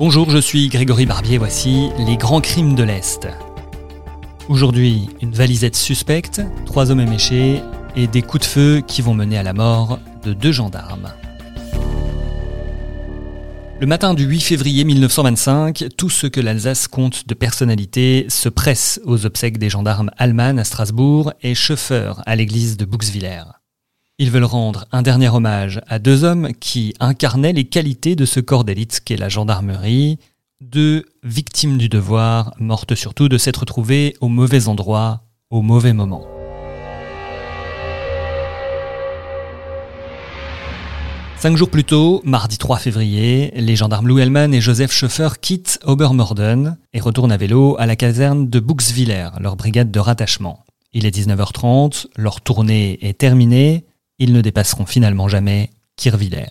Bonjour, je suis Grégory Barbier, voici les grands crimes de l'Est. Aujourd'hui, une valisette suspecte, trois hommes éméchés et des coups de feu qui vont mener à la mort de deux gendarmes. Le matin du 8 février 1925, tout ce que l'Alsace compte de personnalité se presse aux obsèques des gendarmes allemands à Strasbourg et chauffeurs à l'église de Buxwiller. Ils veulent rendre un dernier hommage à deux hommes qui incarnaient les qualités de ce corps d'élite qu'est la gendarmerie, deux victimes du devoir, mortes surtout de s'être trouvées au mauvais endroit, au mauvais moment. Cinq jours plus tôt, mardi 3 février, les gendarmes Lou Hellman et Joseph Schoeffer quittent Obermorden et retournent à vélo à la caserne de Buxwiller, leur brigade de rattachement. Il est 19h30, leur tournée est terminée, ils ne dépasseront finalement jamais Kirviller.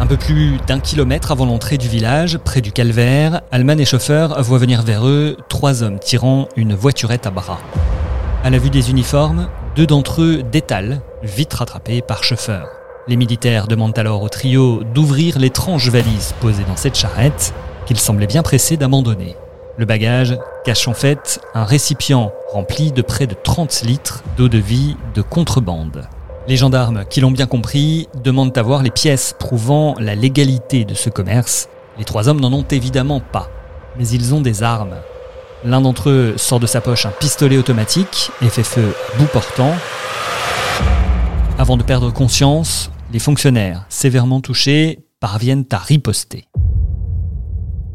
Un peu plus d'un kilomètre avant l'entrée du village, près du calvaire, Alman et chauffeur voient venir vers eux trois hommes tirant une voiturette à bras. À la vue des uniformes, deux d'entre eux détalent, vite rattrapés par chauffeur. Les militaires demandent alors au trio d'ouvrir l'étrange valise posée dans cette charrette qu'ils semblaient bien pressés d'abandonner. Le bagage cache en fait un récipient rempli de près de 30 litres d'eau de vie de contrebande. Les gendarmes, qui l'ont bien compris, demandent à voir les pièces prouvant la légalité de ce commerce. Les trois hommes n'en ont évidemment pas, mais ils ont des armes. L'un d'entre eux sort de sa poche un pistolet automatique et fait feu à bout portant. Avant de perdre conscience, les fonctionnaires, sévèrement touchés, parviennent à riposter.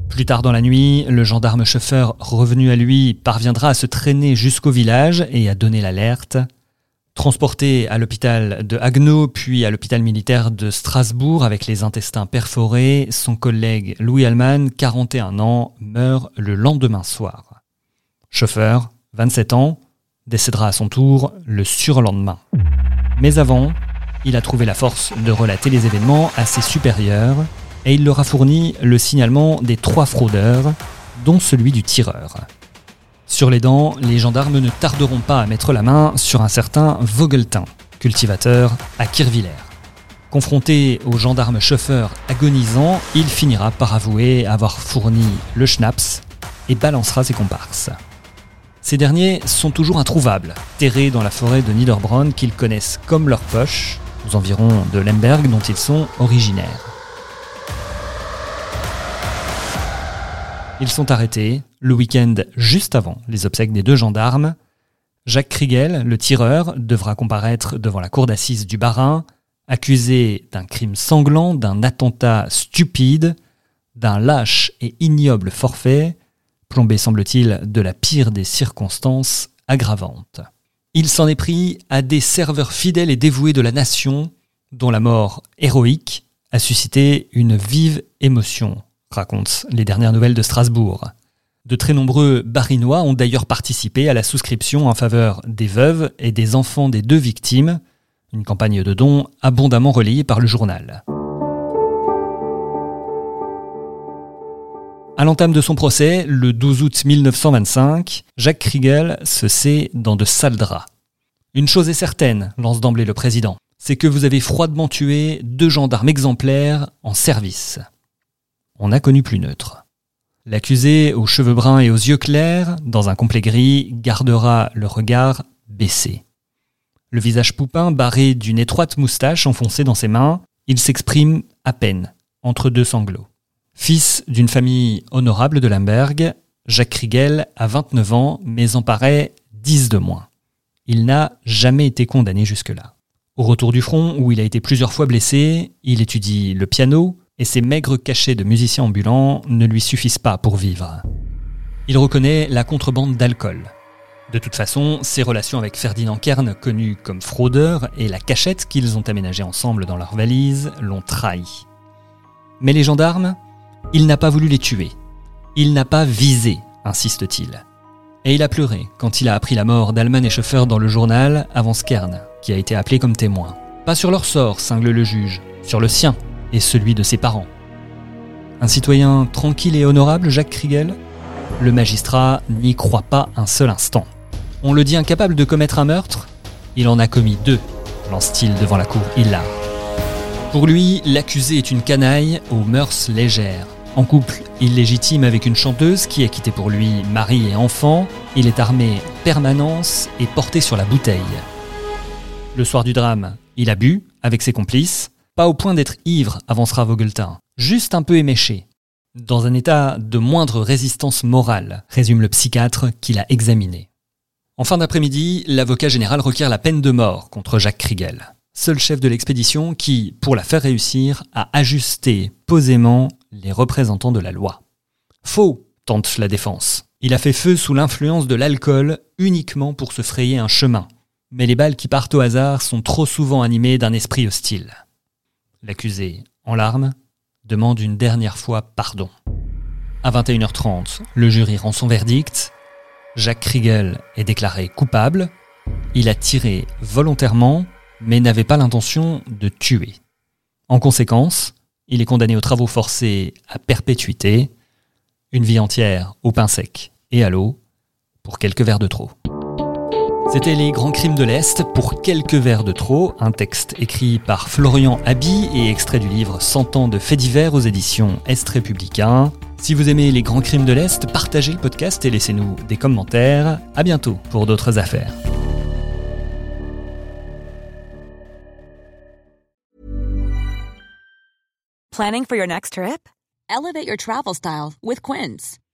Plus tard dans la nuit, le gendarme chauffeur revenu à lui parviendra à se traîner jusqu'au village et à donner l'alerte. Transporté à l'hôpital de Haguenau, puis à l'hôpital militaire de Strasbourg avec les intestins perforés, son collègue Louis Allman, 41 ans, meurt le lendemain soir. Chauffeur, 27 ans, décédera à son tour le surlendemain. Mais avant, il a trouvé la force de relater les événements à ses supérieurs et il leur a fourni le signalement des trois fraudeurs, dont celui du tireur. Sur les dents, les gendarmes ne tarderont pas à mettre la main sur un certain Vogeltin, cultivateur à Kirviller. Confronté au gendarme chauffeur agonisant, il finira par avouer avoir fourni le schnapps et balancera ses comparses. Ces derniers sont toujours introuvables, terrés dans la forêt de Niederbronn qu'ils connaissent comme leur poche, aux environs de Lemberg dont ils sont originaires. Ils sont arrêtés le week-end juste avant les obsèques des deux gendarmes. Jacques Kriegel, le tireur, devra comparaître devant la cour d'assises du Bas-Rhin, accusé d'un crime sanglant, d'un attentat stupide, d'un lâche et ignoble forfait, plombé semble-t-il de la pire des circonstances aggravantes. Il s'en est pris à des serveurs fidèles et dévoués de la nation, dont la mort héroïque a suscité une vive émotion, racontent les dernières nouvelles de Strasbourg. De très nombreux barinois ont d'ailleurs participé à la souscription en faveur des veuves et des enfants des deux victimes, une campagne de dons abondamment relayée par le journal. À l'entame de son procès, le 12 août 1925, Jacques Kriegel se sait dans de sales draps. Une chose est certaine, lance d'emblée le président, c'est que vous avez froidement tué deux gendarmes exemplaires en service. On n'a connu plus neutre. L'accusé, aux cheveux bruns et aux yeux clairs, dans un complet gris, gardera le regard baissé. Le visage poupin barré d'une étroite moustache enfoncée dans ses mains, il s'exprime à peine, entre deux sanglots. Fils d'une famille honorable de Lemberg, Jacques Kriegel a 29 ans, mais en paraît 10 de moins. Il n'a jamais été condamné jusque-là. Au retour du front, où il a été plusieurs fois blessé, il étudie le piano, et ses maigres cachets de musicien ambulant ne lui suffisent pas pour vivre. Il reconnaît la contrebande d'alcool. De toute façon, ses relations avec Ferdinand Kern, connu comme fraudeur, et la cachette qu'ils ont aménagée ensemble dans leur valise l'ont trahi. Mais les gendarmes, il n'a pas voulu les tuer. Il n'a pas visé, insiste-t-il. Et il a pleuré quand il a appris la mort d'Alman et Schoeffer dans le journal avant Skern, qui a été appelé comme témoin. Pas sur leur sort, cingle le juge, sur le sien et celui de ses parents. Un citoyen tranquille et honorable, Jacques Kriegel Le magistrat n'y croit pas un seul instant. On le dit incapable de commettre un meurtre Il en a commis deux, lance-t-il devant la cour Hillard. Pour lui, l'accusé est une canaille aux mœurs légères. En couple illégitime avec une chanteuse qui a quitté pour lui mari et enfant, il est armé permanence et porté sur la bouteille. Le soir du drame, il a bu avec ses complices, pas au point d'être ivre, avancera Vogeltin, juste un peu éméché. Dans un état de moindre résistance morale, résume le psychiatre qui l'a examiné. En fin d'après-midi, l'avocat général requiert la peine de mort contre Jacques Kriegel, seul chef de l'expédition qui, pour la faire réussir, a ajusté posément les représentants de la loi. Faux, tente la défense. Il a fait feu sous l'influence de l'alcool uniquement pour se frayer un chemin. Mais les balles qui partent au hasard sont trop souvent animées d'un esprit hostile. L'accusé, en larmes, demande une dernière fois pardon. À 21h30, le jury rend son verdict. Jacques Kriegel est déclaré coupable. Il a tiré volontairement, mais n'avait pas l'intention de tuer. En conséquence, il est condamné aux travaux forcés à perpétuité, une vie entière au pain sec et à l'eau, pour quelques verres de trop. C'était Les Grands Crimes de l'Est pour quelques verres de trop, un texte écrit par Florian Habi et extrait du livre 100 ans de faits divers aux éditions Est républicain. Si vous aimez Les Grands Crimes de l'Est, partagez le podcast et laissez-nous des commentaires. À bientôt pour d'autres affaires. Planning for your next trip? Elevate your travel style with Quince.